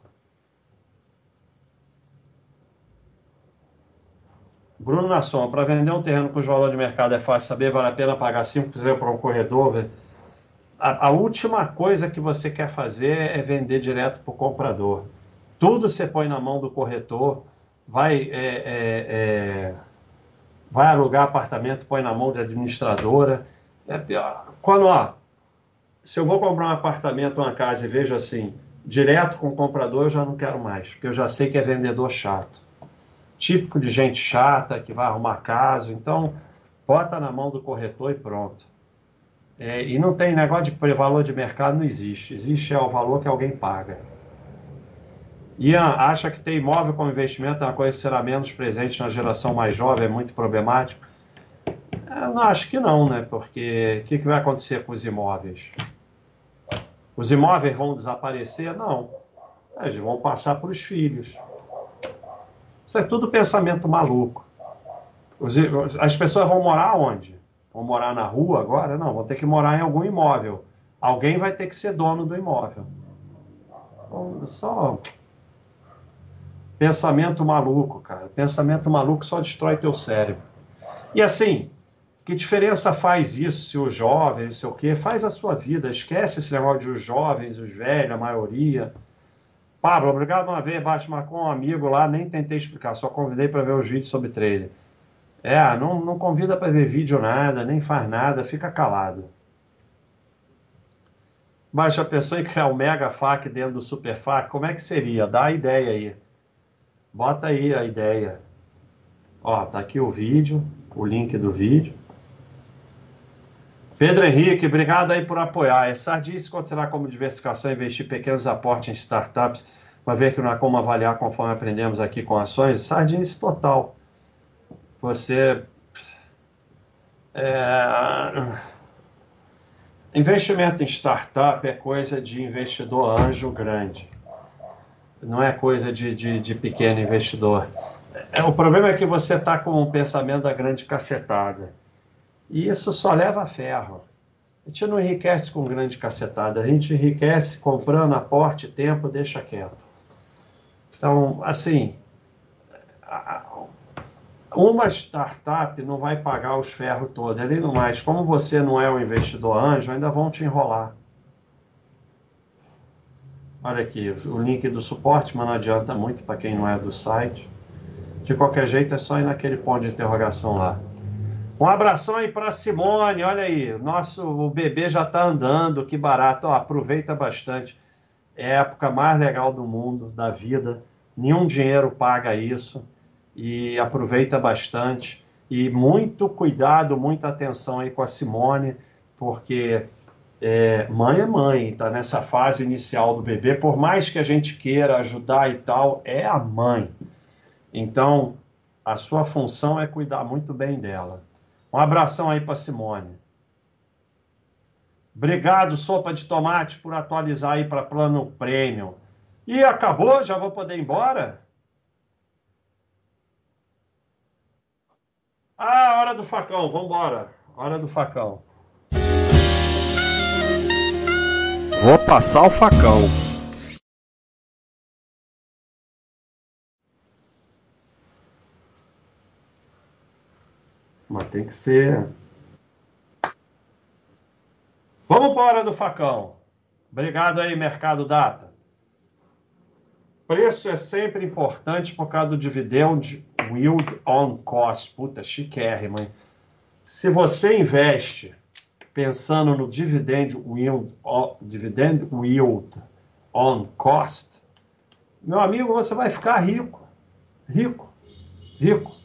Bruno Nasson, para vender um terreno cujo valor de mercado é fácil saber, vale a pena pagar 5% para um corredor? A, a, última coisa que você quer fazer é vender direto para o comprador. Tudo você põe na mão do corretor, vai, é, é, é, vai alugar apartamento, põe na mão de administradora. É Quando, ó, se eu vou comprar um apartamento, uma casa e vejo assim, direto com o comprador, eu já não quero mais, porque eu já sei que é vendedor chato. Típico de gente chata que vai arrumar caso. Então, bota na mão do corretor e pronto. É, e não tem negócio de valor de mercado, não existe. Existe é o valor que alguém paga. Ian acha que ter imóvel como investimento é uma coisa que será menos presente na geração mais jovem, é muito problemático? Eu não acho que não, né? Porque o que, que vai acontecer com os imóveis? Os imóveis vão desaparecer? Não. Eles vão passar para os filhos. Isso é tudo pensamento maluco. As pessoas vão morar onde? Vão morar na rua agora? Não, vão ter que morar em algum imóvel. Alguém vai ter que ser dono do imóvel. Então, só pensamento maluco, cara. Pensamento maluco só destrói teu cérebro. E assim, que diferença faz isso se o jovem, não sei o quê? Faz a sua vida. Esquece esse negócio de os jovens, os velhos, a maioria. Pablo, obrigado uma vez, Baixo marcou um amigo lá, nem tentei explicar, só convidei para ver os vídeos sobre trader. É, não, não convida para ver vídeo nada, nem faz nada, fica calado. Mas a pessoa em criar o Mega FAC dentro do Super FAC, como é que seria? Dá a ideia aí. Bota aí a ideia. Ó, tá aqui o vídeo, o link do vídeo. Pedro Henrique, obrigado aí por apoiar. É Sardice considerar como diversificação investir pequenos aportes em startups, uma vez que não há como avaliar conforme aprendemos aqui com ações. Sardinice total. Você. É... Investimento em startup é coisa de investidor anjo grande. Não é coisa de, de, de pequeno investidor. É, o problema é que você está com um pensamento da grande cacetada. E isso só leva a ferro. A gente não enriquece com grande cacetada, a gente enriquece comprando aporte, tempo, deixa quieto. Então, assim, uma startup não vai pagar os ferros todos. Além do mais, como você não é um investidor anjo, ainda vão te enrolar. Olha aqui, o link do suporte, mas não adianta muito para quem não é do site. De qualquer jeito, é só ir naquele ponto de interrogação lá. Um abração aí para Simone, olha aí, nosso o bebê já está andando, que barato, Ó, aproveita bastante. É a época mais legal do mundo, da vida. Nenhum dinheiro paga isso e aproveita bastante. E muito cuidado, muita atenção aí com a Simone, porque é, mãe é mãe, está nessa fase inicial do bebê, por mais que a gente queira ajudar e tal, é a mãe. Então, a sua função é cuidar muito bem dela. Um abração aí para Simone. Obrigado, Sopa de Tomate, por atualizar aí para plano premium. E acabou? Já vou poder ir embora? Ah, hora do facão, vamos embora. Hora do facão. Vou passar o facão. Mas tem que ser. Vamos para a hora do facão. Obrigado aí, Mercado Data. Preço é sempre importante por causa do dividend yield on cost. Puta, chiquérrimo, hein? Se você investe pensando no dividend yield, dividend yield on cost, meu amigo, você vai ficar rico. Rico. Rico.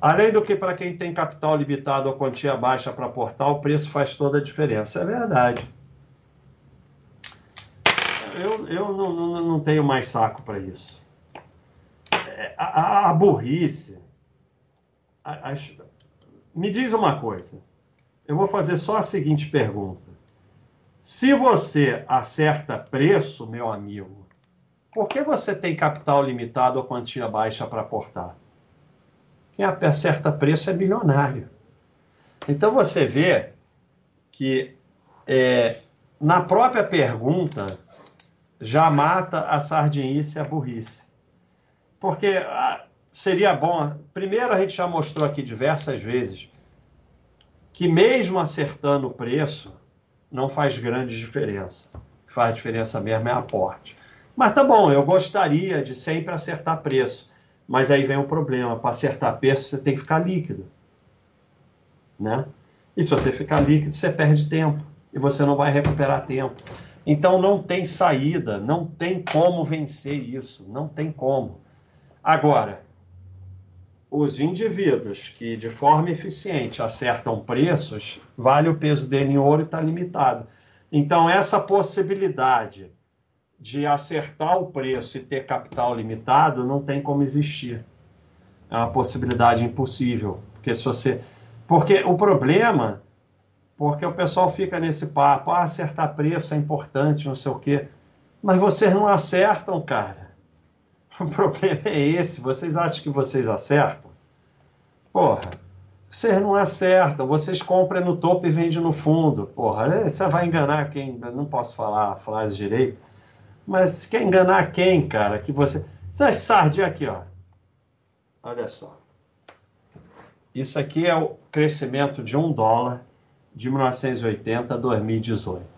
Além do que, para quem tem capital limitado ou quantia baixa para aportar, o preço faz toda a diferença. É verdade. Eu, eu não, não, não tenho mais saco para isso. É, a, a, a burrice. A, me diz uma coisa. Eu vou fazer só a seguinte pergunta. Se você acerta preço, meu amigo, por que você tem capital limitado ou quantia baixa para aportar? Quem acerta preço é bilionário. Então você vê que é, na própria pergunta já mata a sardinice e a burrice. Porque ah, seria bom. Primeiro, a gente já mostrou aqui diversas vezes que, mesmo acertando o preço, não faz grande diferença. Faz diferença mesmo é aporte. Mas tá bom, eu gostaria de sempre acertar preço. Mas aí vem o problema, para acertar preço você tem que ficar líquido. Né? E se você ficar líquido, você perde tempo. E você não vai recuperar tempo. Então não tem saída, não tem como vencer isso, não tem como. Agora, os indivíduos que de forma eficiente acertam preços, vale o peso dele em ouro e está limitado. Então, essa possibilidade de acertar o preço e ter capital limitado não tem como existir. É uma possibilidade impossível. Porque se você. Porque o problema, porque o pessoal fica nesse papo, ah, acertar preço é importante, não sei o quê. Mas vocês não acertam, cara. O problema é esse. Vocês acham que vocês acertam? Porra, vocês não acertam. Vocês compram no topo e vendem no fundo. Porra, você vai enganar quem. Não posso falar a frase direito mas quer enganar quem, cara? Que você. Essas sardinhas aqui, ó. Olha só. Isso aqui é o crescimento de um dólar de 1980 a 2018.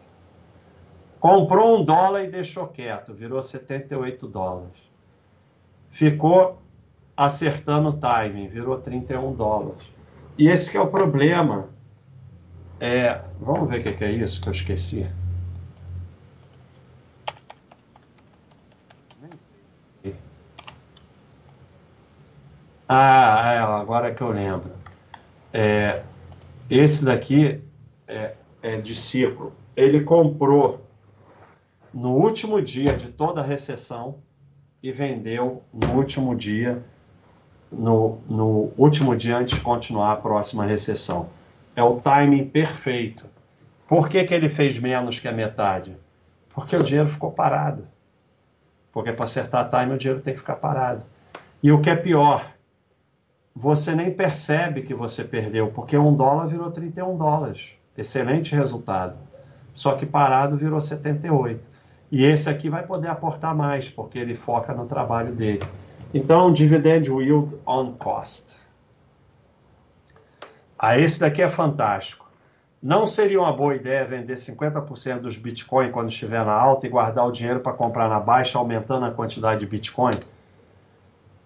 Comprou um dólar e deixou quieto, virou 78 dólares. Ficou acertando o timing, virou 31 dólares. E esse que é o problema. É, vamos ver o que é isso que eu esqueci. Ah, é, agora que eu lembro. É, esse daqui é, é ciclo. Ele comprou no último dia de toda a recessão e vendeu no último dia, no, no último dia antes de continuar a próxima recessão. É o timing perfeito. Por que, que ele fez menos que a metade? Porque o dinheiro ficou parado. Porque para acertar time o dinheiro tem que ficar parado. E o que é pior, você nem percebe que você perdeu, porque um dólar virou 31 dólares. Excelente resultado. Só que parado virou 78. E esse aqui vai poder aportar mais, porque ele foca no trabalho dele. Então, dividend yield on cost. Ah, esse daqui é fantástico. Não seria uma boa ideia vender 50% dos Bitcoin quando estiver na alta e guardar o dinheiro para comprar na baixa, aumentando a quantidade de Bitcoin?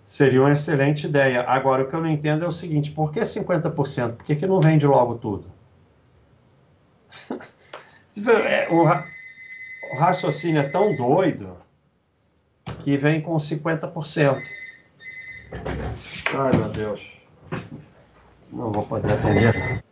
Seria uma excelente ideia. Agora, o que eu não entendo é o seguinte: por que 50%? Por que, que não vende logo tudo? É, o, o raciocínio é tão doido que vem com 50%. Ai, meu Deus. Não vou poder atender.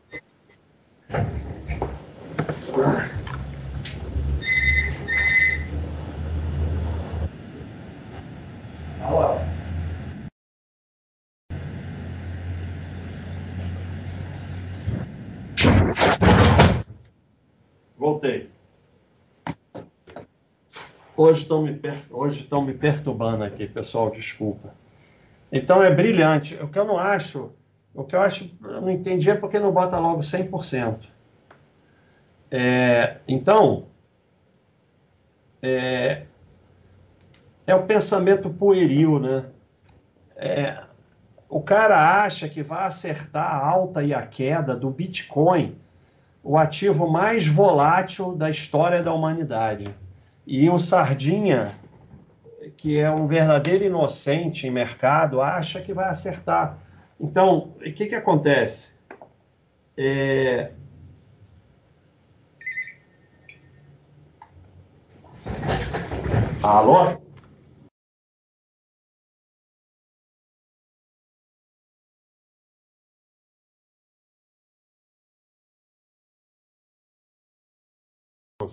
voltei. Hoje estão me, per... Hoje me perturbando aqui, pessoal, desculpa. Então é brilhante. O que eu não acho, o que eu acho, eu não entendi é porque não bota logo 100%. É, então, é, é o pensamento pueril, né? É, o cara acha que vai acertar a alta e a queda do Bitcoin o ativo mais volátil da história da humanidade. E o Sardinha, que é um verdadeiro inocente em mercado, acha que vai acertar. Então, o que, que acontece? É... Alô?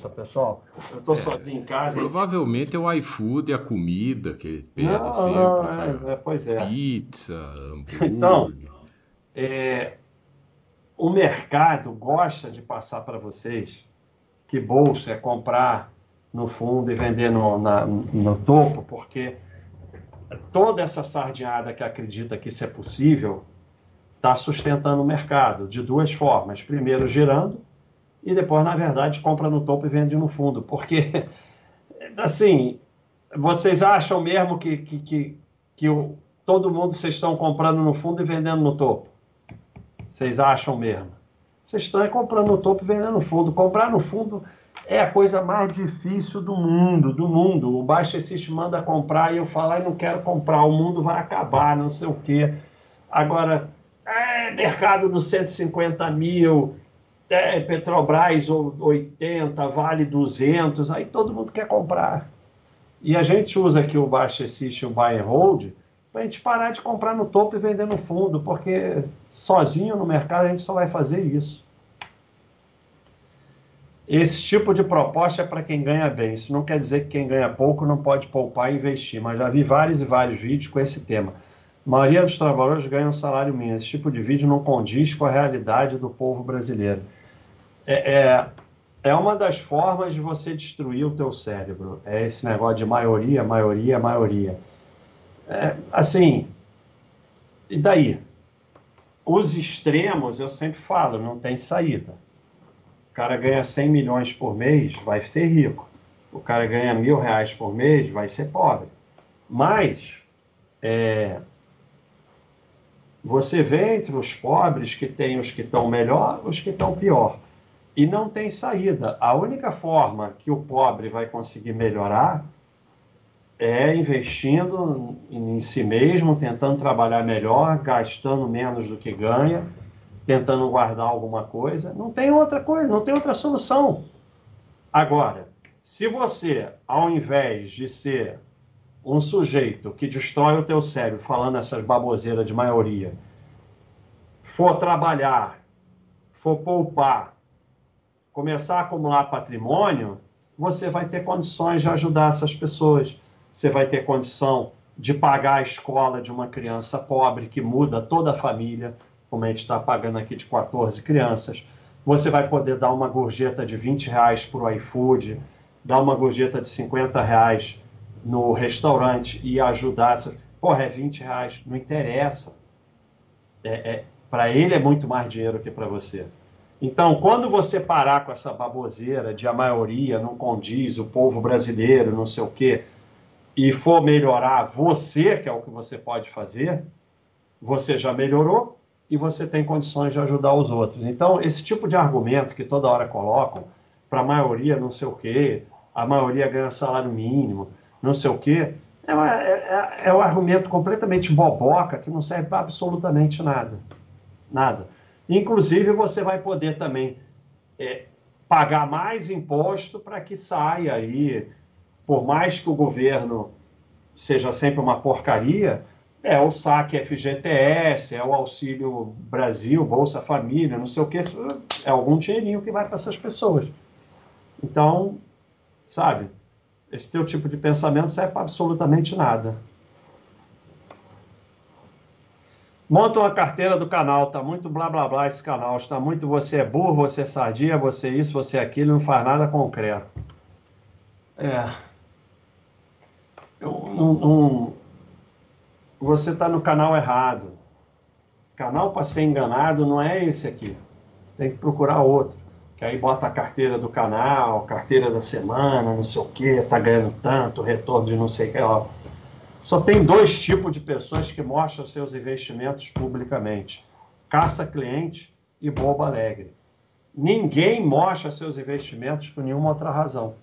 Pessoal. Eu estou é, sozinho em casa. Provavelmente e... é o iFood, a comida que ele pede não, sempre. Não, é, é, pois é. Pizza, hambúrguer. Então, é, o mercado gosta de passar para vocês que bolsa é comprar no fundo e vender no, na, no topo, porque toda essa sardinhada que acredita que isso é possível está sustentando o mercado de duas formas. Primeiro, girando e depois, na verdade, compra no topo e vende no fundo. Porque, assim, vocês acham mesmo que, que, que, que o, todo mundo vocês estão comprando no fundo e vendendo no topo? Vocês acham mesmo? Vocês estão comprando no topo e vendendo no fundo. Comprar no fundo é a coisa mais difícil do mundo, do mundo. O Baixa System manda comprar e eu falo, eu não quero comprar, o mundo vai acabar, não sei o quê. Agora, é, mercado dos 150 mil, Petrobras 80, Vale 200, aí todo mundo quer comprar. E a gente usa aqui o Baixa System, o Buy and Hold, para a gente parar de comprar no topo e vender no fundo, porque sozinho no mercado a gente só vai fazer isso. Esse tipo de proposta é para quem ganha bem. Isso não quer dizer que quem ganha pouco não pode poupar e investir, mas já vi vários e vários vídeos com esse tema. A maioria dos trabalhadores ganha um salário mínimo. Esse tipo de vídeo não condiz com a realidade do povo brasileiro é, é, é uma das formas de você destruir o teu cérebro. É esse negócio de maioria, maioria, maioria. É, assim, e daí? Os extremos, eu sempre falo, não tem saída. O cara ganha 100 milhões por mês, vai ser rico. O cara ganha mil reais por mês, vai ser pobre. Mas, é, você vê entre os pobres que tem os que estão melhor, os que estão pior e não tem saída. A única forma que o pobre vai conseguir melhorar é investindo em si mesmo, tentando trabalhar melhor, gastando menos do que ganha, tentando guardar alguma coisa. Não tem outra coisa, não tem outra solução. Agora, se você, ao invés de ser um sujeito que destrói o teu cérebro falando essas baboseiras de maioria, for trabalhar, for poupar, começar a acumular patrimônio, você vai ter condições de ajudar essas pessoas. Você vai ter condição de pagar a escola de uma criança pobre que muda toda a família, como a gente está pagando aqui de 14 crianças. Você vai poder dar uma gorjeta de 20 reais para o iFood, dar uma gorjeta de 50 reais no restaurante e ajudar. Porra, é 20 reais, não interessa. É, é para ele é muito mais dinheiro que para você. Então, quando você parar com essa baboseira de a maioria não condiz, o povo brasileiro, não sei o quê, e for melhorar você, que é o que você pode fazer, você já melhorou e você tem condições de ajudar os outros. Então, esse tipo de argumento que toda hora colocam, para a maioria não sei o quê, a maioria ganha salário mínimo, não sei o quê, é, uma, é, é, é um argumento completamente boboca que não serve para absolutamente nada. Nada. Inclusive, você vai poder também é, pagar mais imposto para que saia aí, por mais que o governo seja sempre uma porcaria, é o saque FGTS, é o Auxílio Brasil, Bolsa Família, não sei o que, é algum dinheirinho que vai para essas pessoas. Então, sabe, esse teu tipo de pensamento serve para absolutamente nada. Monta uma carteira do canal, tá muito blá blá blá esse canal, está muito você é burro, você é sadia, você é isso, você é aquilo, não faz nada concreto. É. um, você está no canal errado. Canal para ser enganado não é esse aqui. Tem que procurar outro. Que aí bota a carteira do canal, carteira da semana, não sei o que, tá ganhando tanto, retorno de não sei o que. Ó. Só tem dois tipos de pessoas que mostram seus investimentos publicamente: caça-cliente e bobo alegre. Ninguém mostra seus investimentos por nenhuma outra razão.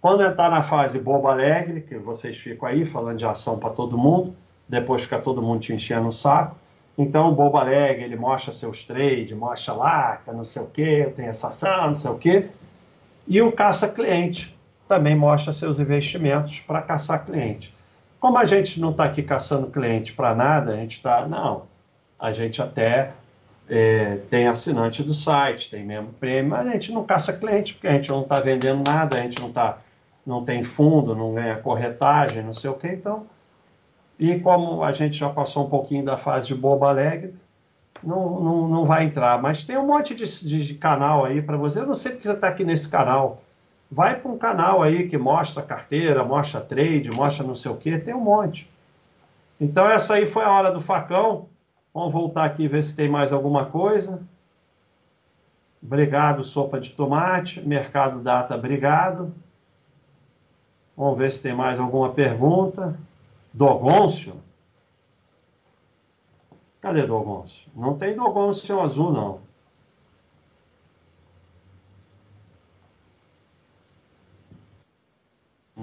Quando entrar na fase bobo alegre, que vocês ficam aí falando de ação para todo mundo, depois fica todo mundo te enchendo o saco. Então, o bobo alegre, ele mostra seus trades, mostra lá, tá não sei o quê, tem essa ação, não sei o quê. E o caça-cliente também mostra seus investimentos para caçar cliente. Como a gente não está aqui caçando cliente para nada, a gente está, não, a gente até é, tem assinante do site, tem membro prêmio, mas a gente não caça cliente, porque a gente não está vendendo nada, a gente não está não tem fundo, não ganha corretagem, não sei o que, então. E como a gente já passou um pouquinho da fase de boba alegre, não, não, não vai entrar. Mas tem um monte de, de, de canal aí para você. Eu não sei porque você está aqui nesse canal. Vai para um canal aí que mostra carteira, mostra trade, mostra não sei o que, tem um monte. Então essa aí foi a hora do facão. Vamos voltar aqui e ver se tem mais alguma coisa. Obrigado, sopa de tomate. Mercado Data, obrigado. Vamos ver se tem mais alguma pergunta. Dogôncio? Cadê Dogôncio? Não tem Dogôncio azul, não.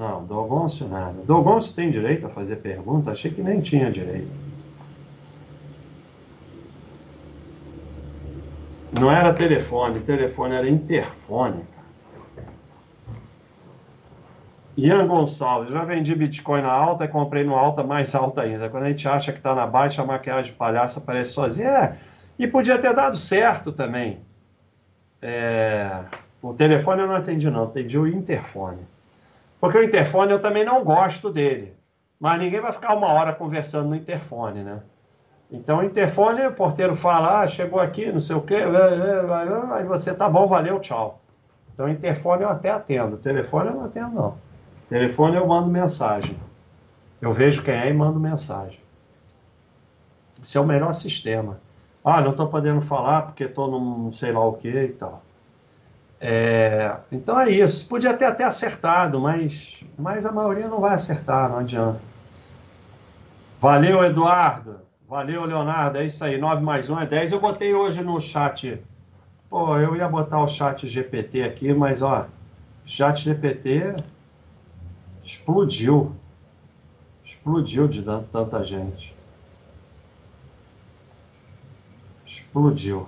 Não, Dogôncio nada. Dogôncio tem direito a fazer pergunta? Achei que nem tinha direito. Não era telefone, telefone era interfone. Ian Gonçalves, já vendi Bitcoin na alta e comprei no alta mais alta ainda. Quando a gente acha que está na baixa, a maquiagem de palhaço aparece sozinha. É, e podia ter dado certo também. É, o telefone eu não atendi, não, atendi o interfone. Porque o interfone eu também não gosto dele. Mas ninguém vai ficar uma hora conversando no interfone, né? Então o interfone, o porteiro fala, ah, chegou aqui, não sei o quê, aí você tá bom, valeu, tchau. Então interfone eu até atendo, telefone eu não atendo, não. Telefone eu mando mensagem. Eu vejo quem é e mando mensagem. Esse é o melhor sistema. Ah, não estou podendo falar porque estou num sei lá o que e tal. É, então é isso. Podia ter até acertado, mas, mas a maioria não vai acertar, não adianta. Valeu, Eduardo. Valeu, Leonardo. É isso aí. 9 mais 1 é 10. Eu botei hoje no chat. Pô, eu ia botar o chat GPT aqui, mas ó, chat GPT explodiu. Explodiu de tanta gente. Explodiu.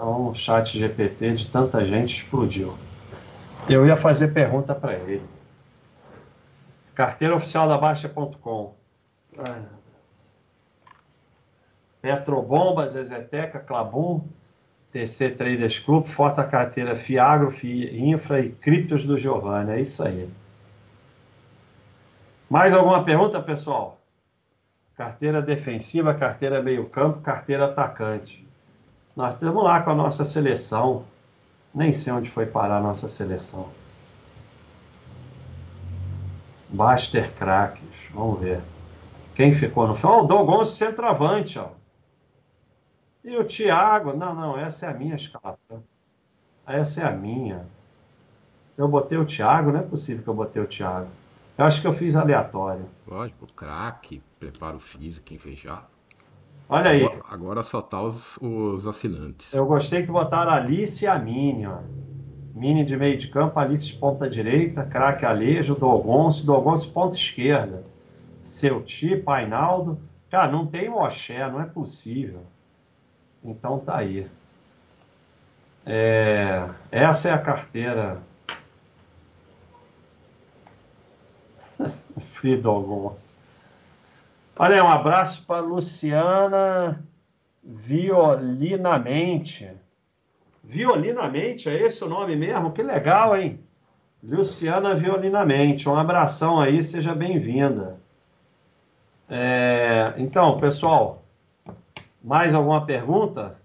Então, o chat GPT de tanta gente explodiu. Eu ia fazer pergunta para ele. Carteira oficial da Baixa.com. Petrobomba, Zezeteca, Clabum, TC Traders Club, Forta Carteira Fiagro, Infra e Criptos do Giovanni. É isso aí. Mais alguma pergunta, pessoal? Carteira defensiva, carteira meio-campo, carteira atacante. Nós estamos lá com a nossa seleção. Nem sei onde foi parar a nossa seleção. Baster Craques. Vamos ver. Quem ficou no final? Oh, o Dogonço centroavante, ó. E o Thiago, não, não, essa é a minha escalação. Essa é a minha. Eu botei o Thiago, não é possível que eu botei o Thiago. Eu acho que eu fiz aleatório. Lógico, craque, preparo físico, enfejado. Olha aí. Agora, agora só tá os, os, assinantes. Eu gostei que botaram Alice e a Mini, ó. Mini de meio de campo, Alice de ponta direita, craque Alejo, Dogonço, Dogonço ponta esquerda. Seu Ti, Painaldo. Cara, não tem o Oxé, não é possível. Então tá aí. É, essa é a carteira Fridolgonço. Olha aí, um abraço para Luciana Violinamente. Violinamente, é esse o nome mesmo? Que legal, hein? Luciana Violinamente. Um abração aí, seja bem-vinda. É, então, pessoal, mais alguma pergunta?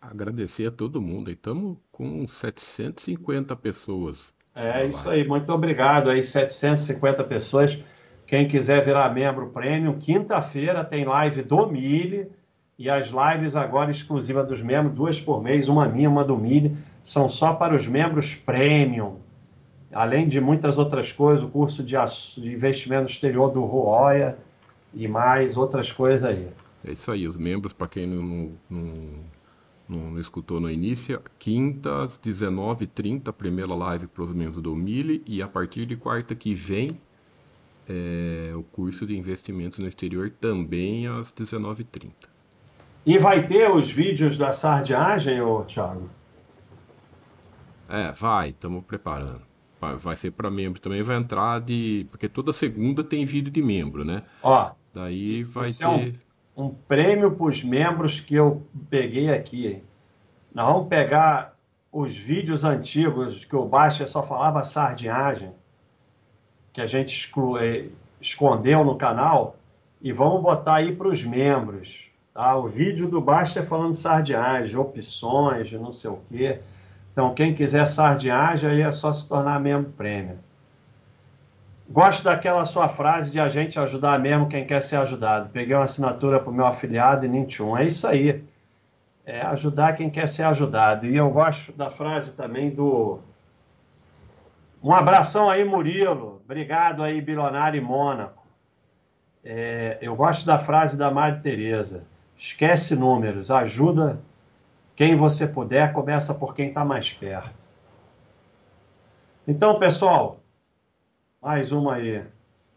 Agradecer a todo mundo. Estamos com 750 pessoas É isso aí, muito obrigado aí, 750 pessoas. Quem quiser virar membro premium, quinta-feira tem live do Mille e as lives agora exclusivas dos membros, duas por mês, uma minha, uma do Mille, são só para os membros premium. Além de muitas outras coisas, o curso de, de investimento exterior do Roya e mais outras coisas aí. É isso aí, os membros, para quem não, não, não, não, escutou no início, quinta às 19h30, primeira live para os membros do Mille, e a partir de quarta que vem, é, o curso de investimentos no exterior também às 19h30. E vai ter os vídeos da sardiagem, ô Thiago? É, vai, estamos preparando. Vai ser para membro também, vai entrar de. Porque toda segunda tem vídeo de membro, né? Ó. Daí vai ter. É um, um prêmio para os membros que eu peguei aqui. Nós vamos pegar os vídeos antigos que o Baixa só falava sardinhagem que a gente exclu... Eh, escondeu no canal e vamos botar aí para os membros. Tá? O vídeo do Basta é falando sardinhagem, opções, não sei o quê. Então, quem quiser sardinhagem, aí é só se tornar membro prêmio. Gosto daquela sua frase de a gente ajudar mesmo quem quer ser ajudado. Peguei uma assinatura para o meu afiliado e nem tinha É isso aí. É ajudar quem quer ser ajudado. E eu gosto da frase também do um abração aí, Murilo. Obrigado aí, Bilionário e Mônaco. É, eu gosto da frase da Madre Teresa. Esquece números, ajuda quem você puder, começa por quem está mais perto. Então, pessoal, mais uma aí.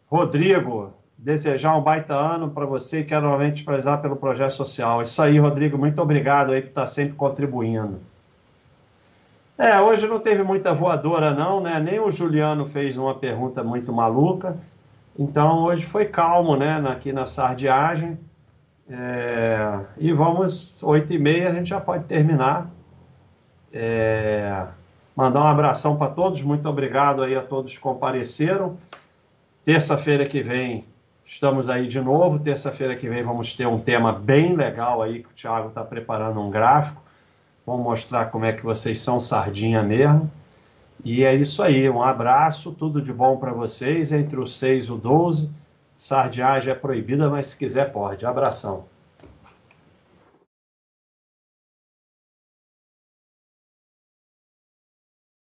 Rodrigo, desejar um baita ano para você e quero novamente prezar pelo projeto social. Isso aí, Rodrigo, muito obrigado aí por estar tá sempre contribuindo. É, hoje não teve muita voadora, não, né? Nem o Juliano fez uma pergunta muito maluca. Então hoje foi calmo, né? Aqui na sardiagem. É... E vamos, oito e meia a gente já pode terminar. É... Mandar um abração para todos, muito obrigado aí a todos que compareceram. Terça-feira que vem estamos aí de novo. Terça-feira que vem vamos ter um tema bem legal aí que o Thiago está preparando um gráfico. Vamos mostrar como é que vocês são sardinha mesmo. E é isso aí. Um abraço, tudo de bom para vocês. Entre o 6 e o 12. Sardiagem é proibida, mas se quiser pode. Abração.